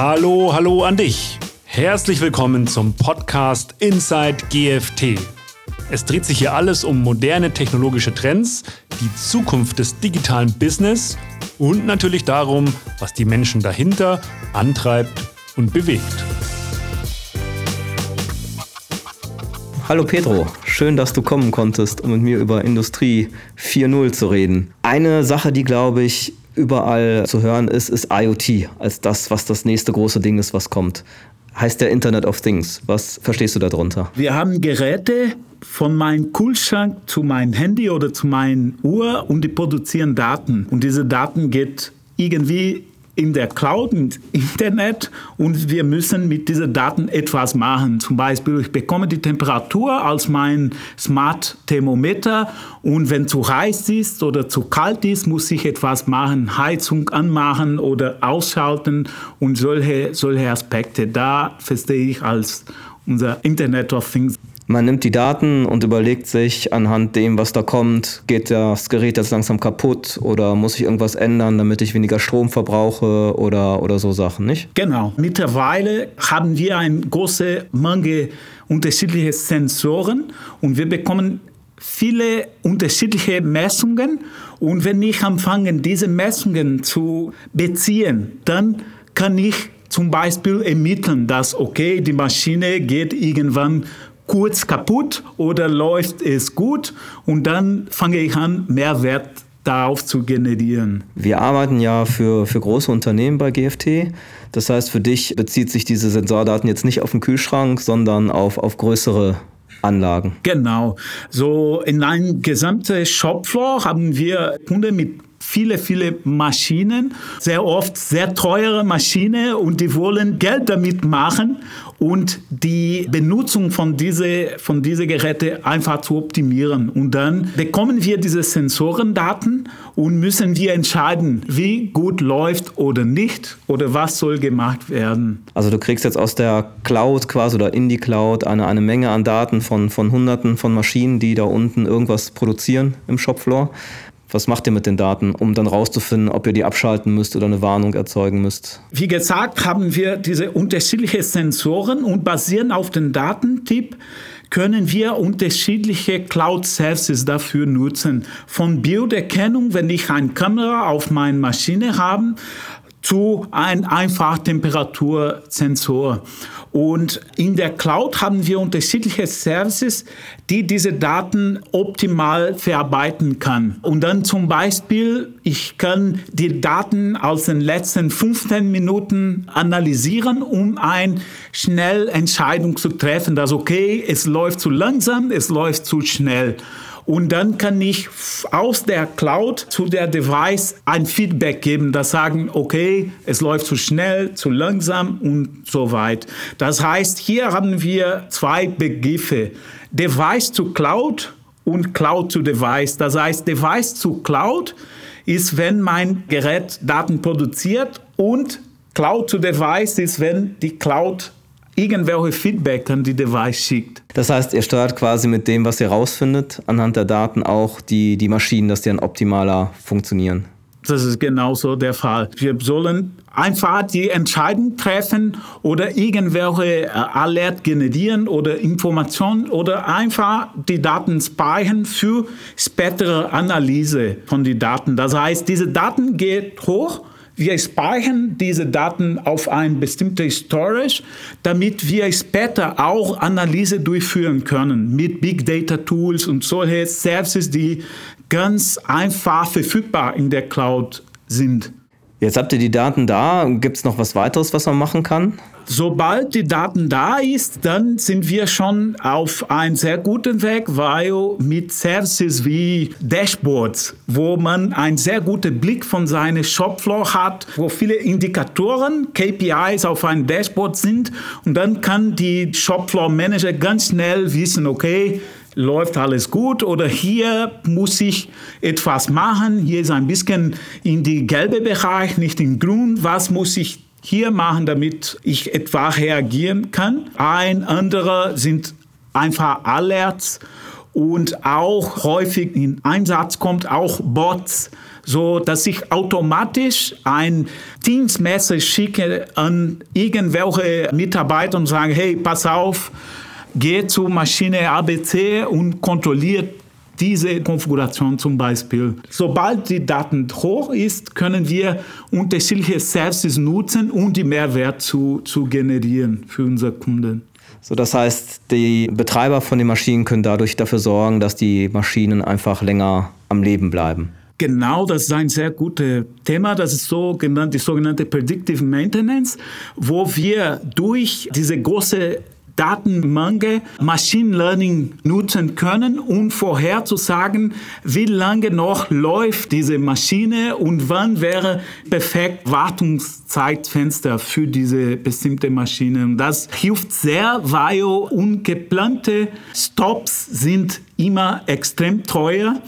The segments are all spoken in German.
Hallo, hallo an dich. Herzlich willkommen zum Podcast Inside GFT. Es dreht sich hier alles um moderne technologische Trends, die Zukunft des digitalen Business und natürlich darum, was die Menschen dahinter antreibt und bewegt. Hallo Pedro, schön, dass du kommen konntest, um mit mir über Industrie 4.0 zu reden. Eine Sache, die, glaube ich, überall zu hören ist, ist IoT als das, was das nächste große Ding ist, was kommt. Heißt der Internet of Things. Was verstehst du darunter? Wir haben Geräte von meinem Kühlschrank zu meinem Handy oder zu meiner Uhr und die produzieren Daten. Und diese Daten geht irgendwie in der Cloud, im Internet und wir müssen mit diesen Daten etwas machen. Zum Beispiel, ich bekomme die Temperatur als mein Smart Thermometer und wenn zu heiß ist oder zu kalt ist, muss ich etwas machen, Heizung anmachen oder ausschalten und solche, solche Aspekte. Da verstehe ich als unser Internet of Things. Man nimmt die Daten und überlegt sich anhand dem, was da kommt, geht das Gerät jetzt langsam kaputt oder muss ich irgendwas ändern, damit ich weniger Strom verbrauche oder, oder so Sachen, nicht? Genau. Mittlerweile haben wir eine große Menge unterschiedliche Sensoren und wir bekommen viele unterschiedliche Messungen und wenn ich anfange, diese Messungen zu beziehen, dann kann ich zum Beispiel ermitteln, dass okay, die Maschine geht irgendwann kurz kaputt oder läuft es gut und dann fange ich an, Mehrwert darauf zu generieren. Wir arbeiten ja für, für große Unternehmen bei GFT. Das heißt, für dich bezieht sich diese Sensordaten jetzt nicht auf den Kühlschrank, sondern auf, auf größere Anlagen. Genau. So in einem gesamten Shopfloor haben wir Kunden mit viele, viele Maschinen, sehr oft sehr teure Maschinen und die wollen Geld damit machen und die Benutzung von diese von diese Geräte einfach zu optimieren. Und dann bekommen wir diese Sensorendaten und müssen wir entscheiden, wie gut läuft oder nicht oder was soll gemacht werden. Also du kriegst jetzt aus der Cloud quasi oder in die Cloud eine, eine Menge an Daten von, von Hunderten von Maschinen, die da unten irgendwas produzieren im Shopfloor. Was macht ihr mit den Daten, um dann rauszufinden, ob ihr die abschalten müsst oder eine Warnung erzeugen müsst? Wie gesagt, haben wir diese unterschiedlichen Sensoren und basierend auf den Datentyp können wir unterschiedliche Cloud Services dafür nutzen. Von Bilderkennung, wenn ich eine Kamera auf meiner Maschine habe, zu einem einfach Temperatursensor. Und in der Cloud haben wir unterschiedliche Services, die diese Daten optimal verarbeiten kann. Und dann zum Beispiel, ich kann die Daten aus den letzten 15 Minuten analysieren, um eine schnell Entscheidung zu treffen, dass okay, es läuft zu langsam, es läuft zu schnell. Und dann kann ich aus der Cloud zu der Device ein Feedback geben, das sagen, okay, es läuft zu schnell, zu langsam und so weit. Das heißt, hier haben wir zwei Begriffe. Device zu Cloud und Cloud zu Device. Das heißt, Device zu Cloud ist, wenn mein Gerät Daten produziert und Cloud zu Device ist, wenn die Cloud irgendwelche Feedback an die Device schickt. Das heißt, ihr steuert quasi mit dem, was ihr rausfindet, anhand der Daten auch die, die Maschinen, dass die dann optimaler funktionieren. Das ist genauso der Fall. Wir sollen einfach die Entscheidung treffen oder irgendwelche äh, Alert generieren oder Informationen oder einfach die Daten speichern für spätere Analyse von den Daten. Das heißt, diese Daten geht hoch wir speichern diese Daten auf ein bestimmtes Storage, damit wir später auch Analyse durchführen können mit Big Data Tools und solche Services, die ganz einfach verfügbar in der Cloud sind. Jetzt habt ihr die Daten da. Gibt es noch was weiteres, was man machen kann? Sobald die Daten da ist, dann sind wir schon auf einem sehr guten Weg, weil mit Services wie Dashboards, wo man einen sehr guten Blick von seinem Shopfloor hat, wo viele Indikatoren, KPIs auf einem Dashboard sind und dann kann die Shopfloor Manager ganz schnell wissen, okay, läuft alles gut oder hier muss ich etwas machen, hier ist ein bisschen in die gelbe Bereich, nicht in grün, was muss ich hier machen, damit ich etwa reagieren kann. Ein anderer sind einfach Alerts und auch häufig in Einsatz kommt auch Bots, so dass ich automatisch ein Teams-Message schicke an irgendwelche Mitarbeiter und sage, hey, pass auf, geh zur Maschine ABC und kontrolliert diese Konfiguration zum Beispiel. Sobald die Daten hoch ist, können wir unterschiedliche Services nutzen, um die Mehrwert zu, zu generieren für unsere Kunden. So, das heißt, die Betreiber von den Maschinen können dadurch dafür sorgen, dass die Maschinen einfach länger am Leben bleiben. Genau, das ist ein sehr gutes Thema. Das ist so genannt, die sogenannte Predictive Maintenance, wo wir durch diese große Datenmenge Machine Learning nutzen können, um vorherzusagen, wie lange noch läuft diese Maschine und wann wäre perfekt Wartungszeitfenster für diese bestimmte Maschine. Das hilft sehr, weil ungeplante Stops sind immer extrem teuer.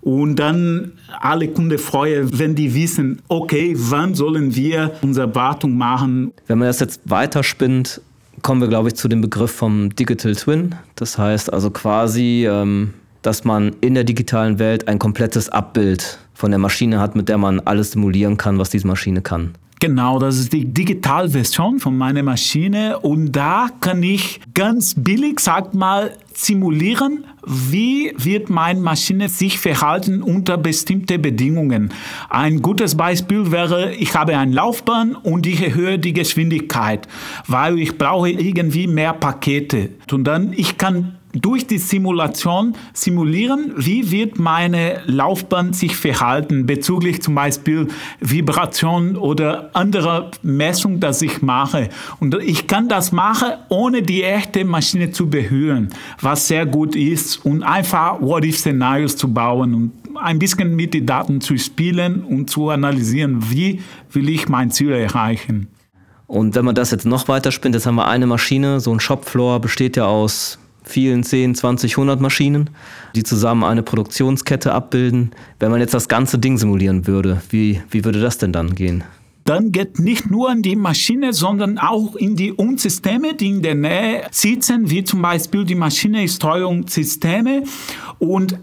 Und dann alle Kunden freuen, wenn die wissen, okay, wann sollen wir unsere Wartung machen. Wenn man das jetzt weiterspinnt, kommen wir, glaube ich, zu dem Begriff vom Digital Twin. Das heißt also quasi, ähm, dass man in der digitalen Welt ein komplettes Abbild von der Maschine hat, mit der man alles simulieren kann, was diese Maschine kann. Genau, das ist die Digitalversion von meiner Maschine und da kann ich ganz billig, sag mal, simulieren, wie wird meine Maschine sich verhalten unter bestimmten Bedingungen. Ein gutes Beispiel wäre, ich habe eine Laufbahn und ich erhöhe die Geschwindigkeit, weil ich brauche irgendwie mehr Pakete. Und dann, ich kann durch die Simulation simulieren, wie wird meine Laufbahn sich verhalten bezüglich zum Beispiel Vibration oder anderer Messung, das ich mache. Und ich kann das machen, ohne die echte Maschine zu berühren, was sehr gut ist und einfach What-if-Szenarios zu bauen und ein bisschen mit den Daten zu spielen und zu analysieren, wie will ich mein Ziel erreichen. Und wenn man das jetzt noch weiter spinnt, jetzt haben wir eine Maschine, so ein Shopfloor besteht ja aus vielen 10, 20, 100 Maschinen, die zusammen eine Produktionskette abbilden. Wenn man jetzt das ganze Ding simulieren würde, wie, wie würde das denn dann gehen? Dann geht nicht nur in die Maschine, sondern auch in die Unsysteme, die in der Nähe sitzen, wie zum Beispiel die Maschinensteuerungssysteme. Und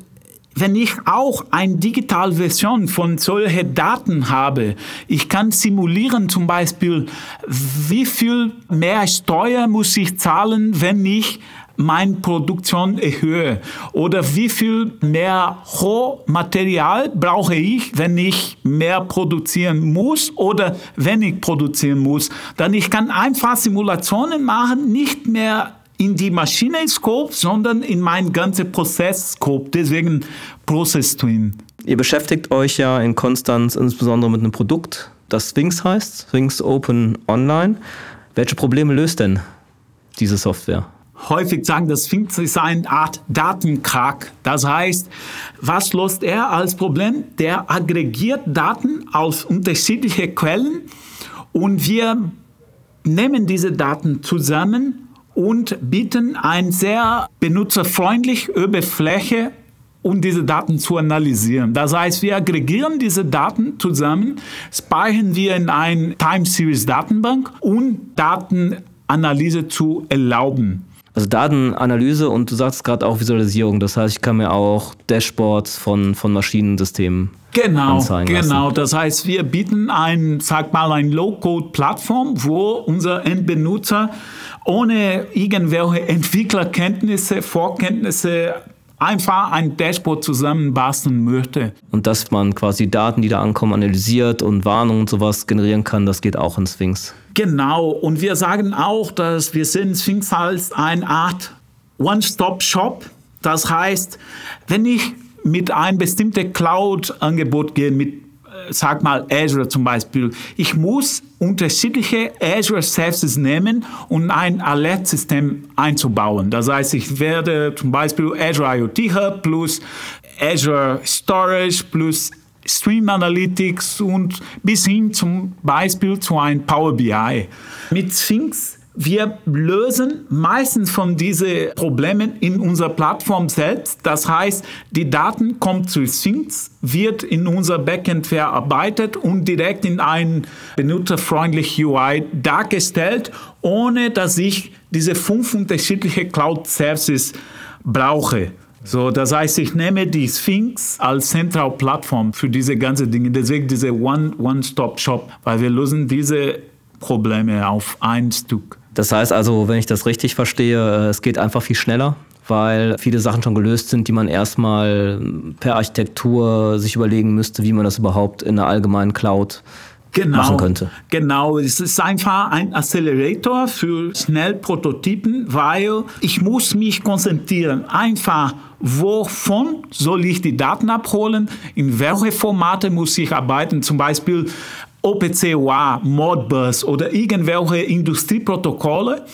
wenn ich auch eine Digitalversion von solchen Daten habe, ich kann simulieren zum Beispiel, wie viel mehr Steuer muss ich zahlen, wenn ich meine Produktion erhöhe? Oder wie viel mehr Rohmaterial brauche ich, wenn ich mehr produzieren muss oder wenn ich produzieren muss? Dann ich kann einfach Simulationen machen, nicht mehr in die Maschine-Scope, sondern in meinen ganzen Prozess-Scope. Deswegen Process Twin. Ihr beschäftigt euch ja in Konstanz insbesondere mit einem Produkt, das Sphinx heißt, Sphinx Open Online. Welche Probleme löst denn diese Software? Häufig sagen, das Sphinx ist eine Art Datenkrag. Das heißt, was löst er als Problem? Der aggregiert Daten aus unterschiedlichen Quellen und wir nehmen diese Daten zusammen und bieten eine sehr benutzerfreundliche Oberfläche, um diese Daten zu analysieren. Das heißt, wir aggregieren diese Daten zusammen, speichern wir in eine Time Series Datenbank und Datenanalyse zu erlauben. Also Datenanalyse und du sagst gerade auch Visualisierung. Das heißt, ich kann mir auch Dashboards von, von Maschinensystemen genau, anzeigen lassen. Genau, das heißt, wir bieten ein, sag mal, ein Low-Code-Plattform, wo unser Endbenutzer ohne irgendwelche Entwicklerkenntnisse, Vorkenntnisse einfach ein Dashboard zusammenbasteln möchte. Und dass man quasi Daten, die da ankommen, analysiert und Warnungen und sowas generieren kann, das geht auch in Sphinx. Genau, und wir sagen auch, dass wir sehen Sphinx als eine Art One-Stop-Shop. Das heißt, wenn ich mit einem bestimmten Cloud-Angebot gehe, mit sag mal Azure zum Beispiel. Ich muss unterschiedliche Azure Services nehmen und ein Alert-System einzubauen. Das heißt, ich werde zum Beispiel Azure IoT Hub plus Azure Storage plus Stream Analytics und bis hin zum Beispiel zu einem Power BI. Mit Sphinx wir lösen meistens von diesen Problemen in unserer Plattform selbst. Das heißt, die Daten kommen zu Sphinx, wird in unser Backend verarbeitet und direkt in ein benutzerfreundliches UI dargestellt, ohne dass ich diese fünf unterschiedliche Cloud Services brauche. So, das heißt, ich nehme die Sphinx als zentrale Plattform für diese ganzen Dinge. Deswegen diese One-Stop-Shop, weil wir lösen diese Probleme auf ein Stück. Das heißt also, wenn ich das richtig verstehe, äh, es geht einfach viel schneller, weil viele Sachen schon gelöst sind, die man erstmal per Architektur sich überlegen müsste, wie man das überhaupt in einer allgemeinen Cloud genau, machen könnte. Genau, es ist einfach ein Accelerator für schnell Prototypen, weil ich muss mich konzentrieren. Einfach, wovon soll ich die Daten abholen? In welche Formate muss ich arbeiten? Zum Beispiel OPC-UA, Modbus oder irgendwelche Industrieprotokolle.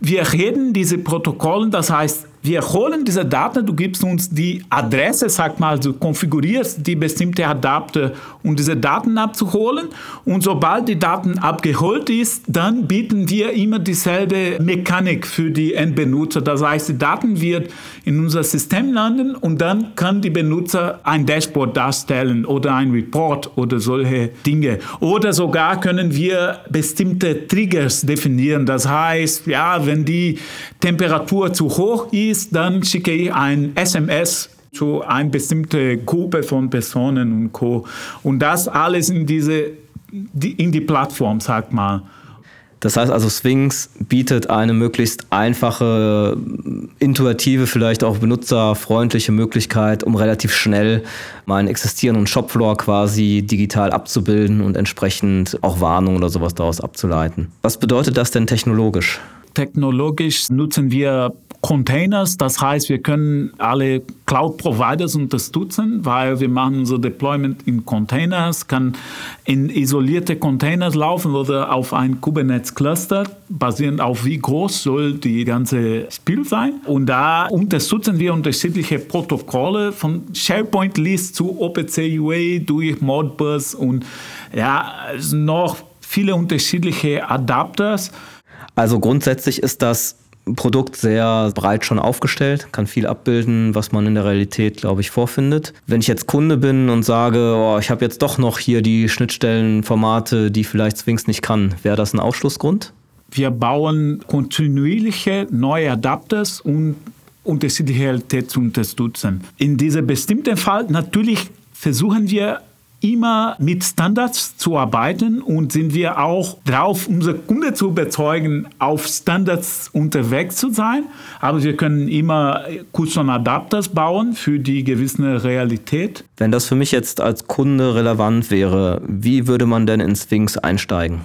Wir reden diese Protokolle, das heißt, wir holen diese Daten, du gibst uns die Adresse, sag mal, du konfigurierst die bestimmte Adapter, um diese Daten abzuholen. Und sobald die Daten abgeholt ist, dann bieten wir immer dieselbe Mechanik für die Endbenutzer. Das heißt, die Daten wird in unser System landen und dann kann die Benutzer ein Dashboard darstellen oder ein Report oder solche Dinge. Oder sogar können wir bestimmte Triggers definieren. Das heißt, ja, wenn die Temperatur zu hoch ist, ist, dann schicke ich ein SMS zu einer bestimmten Gruppe von Personen und Co. Und das alles in diese in die Plattform, sag mal. Das heißt also, Sphinx bietet eine möglichst einfache, intuitive, vielleicht auch benutzerfreundliche Möglichkeit, um relativ schnell meinen existierenden Shopfloor quasi digital abzubilden und entsprechend auch Warnungen oder sowas daraus abzuleiten. Was bedeutet das denn technologisch? Technologisch nutzen wir Containers, das heißt, wir können alle Cloud-Providers unterstützen, weil wir machen unser Deployment in Containers, kann in isolierte Containers laufen oder auf ein Kubernetes-Cluster, basierend auf wie groß soll die ganze Spiel sein. Und da unterstützen wir unterschiedliche Protokolle von SharePoint-List zu OPC-UA durch Modbus und ja, noch viele unterschiedliche Adapters. Also grundsätzlich ist das Produkt sehr breit schon aufgestellt, kann viel abbilden, was man in der Realität, glaube ich, vorfindet. Wenn ich jetzt Kunde bin und sage, oh, ich habe jetzt doch noch hier die Schnittstellenformate, die vielleicht Sphinx nicht kann, wäre das ein Ausschlussgrund? Wir bauen kontinuierliche neue Adapters und unterschiedliche Realität zu unterstützen. In diesem bestimmten Fall natürlich versuchen wir immer mit Standards zu arbeiten und sind wir auch drauf, unsere Kunden zu überzeugen, auf Standards unterwegs zu sein. Aber wir können immer Custom Adapters bauen für die gewisse Realität. Wenn das für mich jetzt als Kunde relevant wäre, wie würde man denn in Sphinx einsteigen?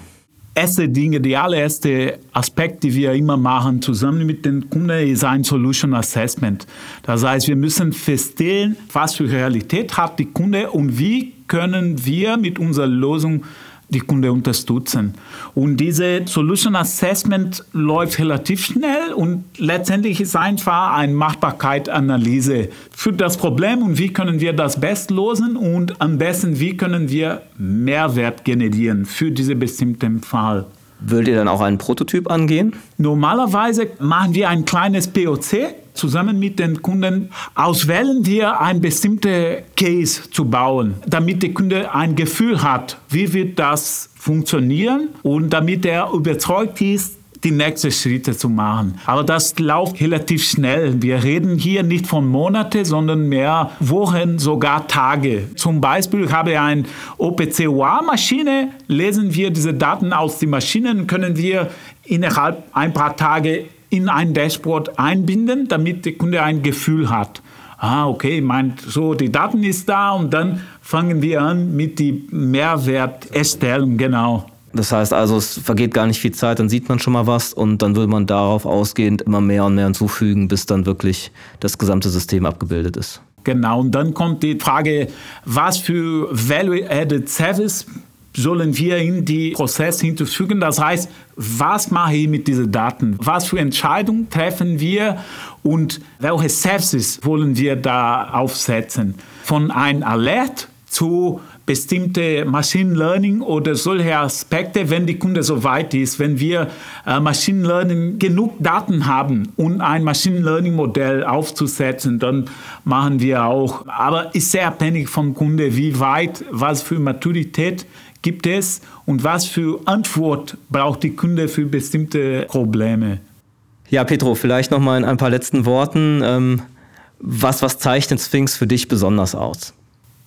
Erste Dinge, die allererste Aspekt, die wir immer machen, zusammen mit den Kunden, ist ein Solution Assessment. Das heißt, wir müssen feststellen, was für Realität hat die Kunde und wie können wir mit unserer Lösung die Kunde unterstützen. Und diese Solution Assessment läuft relativ schnell und letztendlich ist einfach eine Machbarkeitsanalyse für das Problem und wie können wir das best lösen und am besten, wie können wir Mehrwert generieren für diesen bestimmten Fall. Würdet ihr dann auch einen Prototyp angehen? Normalerweise machen wir ein kleines POC zusammen mit den Kunden auswählen wir ein bestimmte Case zu bauen, damit der Kunde ein Gefühl hat, wie wird das funktionieren und damit er überzeugt ist, die nächsten Schritte zu machen. Aber das läuft relativ schnell. Wir reden hier nicht von Monaten, sondern mehr Wochen, sogar Tage. Zum Beispiel habe ich eine OPC-UA-Maschine, lesen wir diese Daten aus den Maschinen, können wir innerhalb ein paar Tage in ein Dashboard einbinden, damit der Kunde ein Gefühl hat. Ah, okay, meint so, die Daten ist da und dann fangen wir an mit dem Mehrwert erstellen, genau. Das heißt also, es vergeht gar nicht viel Zeit, dann sieht man schon mal was und dann will man darauf ausgehend immer mehr und mehr hinzufügen, bis dann wirklich das gesamte System abgebildet ist. Genau, und dann kommt die Frage, was für Value-Added Service sollen wir in die Prozess hinzufügen. Das heißt, was mache ich mit diesen Daten? Was für Entscheidungen treffen wir und welche Services wollen wir da aufsetzen? Von einem Alert zu bestimmte Machine Learning oder solche Aspekte, wenn die Kunde so weit ist, wenn wir äh, Machine Learning genug Daten haben, um ein Machine Learning Modell aufzusetzen, dann machen wir auch. Aber ist sehr abhängig vom Kunde, wie weit, was für Maturität gibt es und was für Antwort braucht die Kunde für bestimmte Probleme? Ja, Petro, vielleicht noch mal in ein paar letzten Worten. Ähm, Was, was zeichnet Sphinx für dich besonders aus?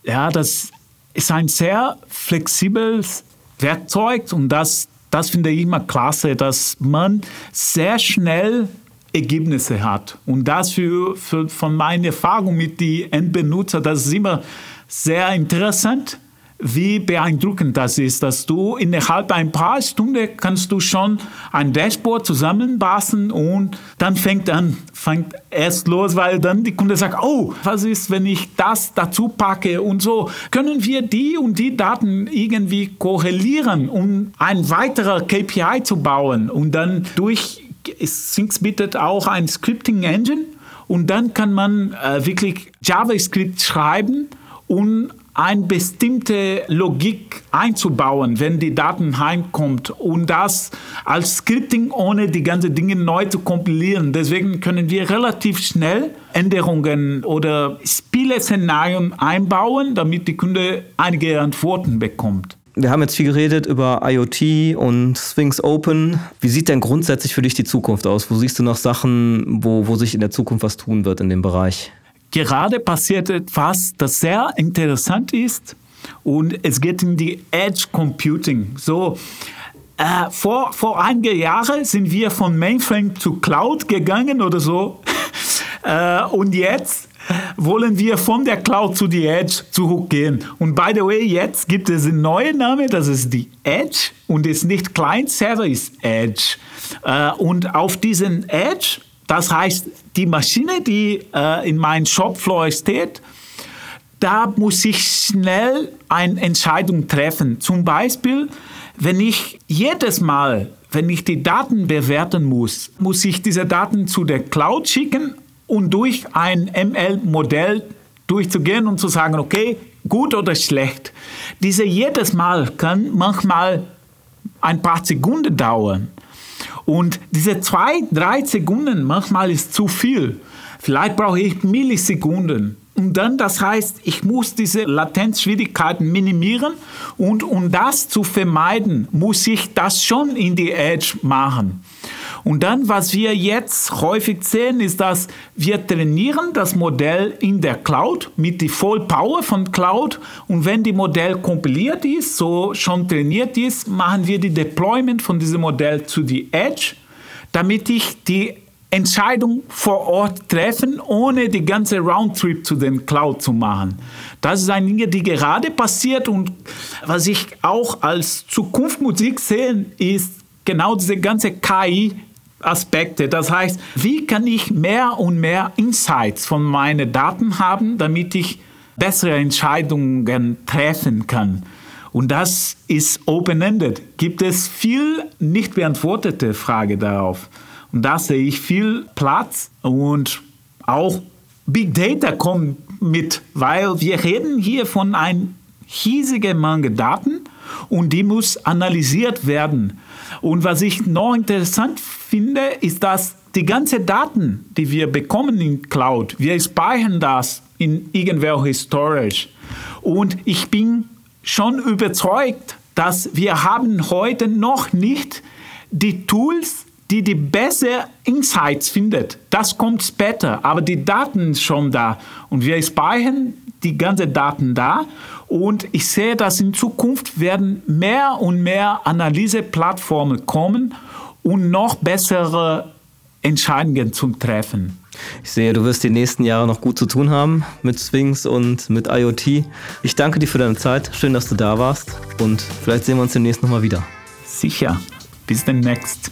Ja, das ist ein sehr flexibles Werkzeug und das, das finde ich immer klasse, dass man sehr schnell Ergebnisse hat. Und das für, für, von meiner Erfahrung mit den Endbenutzer, das ist immer sehr interessant wie beeindruckend das ist, dass du innerhalb ein paar Stunden kannst du schon ein Dashboard zusammenbassen und dann fängt an, fängt erst los, weil dann die Kunde sagt, oh, was ist, wenn ich das dazu packe und so. Können wir die und die Daten irgendwie korrelieren, um ein weiterer KPI zu bauen und dann durch Syncs bietet auch ein Scripting Engine und dann kann man äh, wirklich JavaScript schreiben und eine bestimmte Logik einzubauen, wenn die Daten heimkommt und das als Scripting ohne die ganzen Dinge neu zu kompilieren. Deswegen können wir relativ schnell Änderungen oder Spieleszenarien einbauen, damit die Kunde einige Antworten bekommt. Wir haben jetzt viel geredet über IoT und Sphinx Open. Wie sieht denn grundsätzlich für dich die Zukunft aus? Wo siehst du noch Sachen, wo, wo sich in der Zukunft was tun wird in dem Bereich? Gerade passiert etwas, das sehr interessant ist und es geht in die Edge Computing. So, äh, vor, vor einigen Jahren sind wir von Mainframe zu Cloud gegangen oder so. äh, und jetzt wollen wir von der Cloud zu die Edge zurückgehen. Und by the way, jetzt gibt es einen neuen Namen, das ist die Edge und ist nicht Client Server, ist Edge. Äh, und auf diesen Edge das heißt, die Maschine, die äh, in meinem Shopfloor steht, da muss ich schnell eine Entscheidung treffen. Zum Beispiel, wenn ich jedes Mal, wenn ich die Daten bewerten muss, muss ich diese Daten zu der Cloud schicken und durch ein ML-Modell durchzugehen und zu sagen, okay, gut oder schlecht. Diese jedes Mal kann manchmal ein paar Sekunden dauern. Und diese zwei, drei Sekunden manchmal ist zu viel. Vielleicht brauche ich Millisekunden. Und dann, das heißt, ich muss diese Latenzschwierigkeiten minimieren und um das zu vermeiden, muss ich das schon in die Edge machen. Und dann, was wir jetzt häufig sehen, ist, dass wir trainieren das Modell in der Cloud mit der Vollpower von Cloud. Und wenn die Modell kompiliert ist, so schon trainiert ist, machen wir die Deployment von diesem Modell zu die Edge, damit ich die Entscheidung vor Ort treffen, ohne die ganze Roundtrip zu den Cloud zu machen. Das ist eine Dinge, die gerade passiert und was ich auch als Zukunftsmusik sehe, ist genau diese ganze KI Aspekte. Das heißt, wie kann ich mehr und mehr Insights von meinen Daten haben, damit ich bessere Entscheidungen treffen kann? Und das ist open-ended. Gibt es viel nicht beantwortete Fragen darauf? Und da sehe ich viel Platz und auch Big Data kommt mit, weil wir reden hier von einem riesigen Menge Daten und die muss analysiert werden. Und was ich noch interessant finde, ist, dass die ganzen Daten, die wir bekommen in Cloud, wir speichern das in irgendwelche Storage. Und ich bin schon überzeugt, dass wir haben heute noch nicht die Tools, die die besseren Insights findet. Das kommt später, aber die Daten sind schon da und wir speichern die ganzen Daten da und ich sehe, dass in Zukunft werden mehr und mehr Analyseplattformen kommen und noch bessere Entscheidungen zu treffen. Ich sehe, du wirst die nächsten Jahre noch gut zu tun haben mit Sphinx und mit IoT. Ich danke dir für deine Zeit. Schön, dass du da warst und vielleicht sehen wir uns demnächst nochmal wieder. Sicher. Bis demnächst.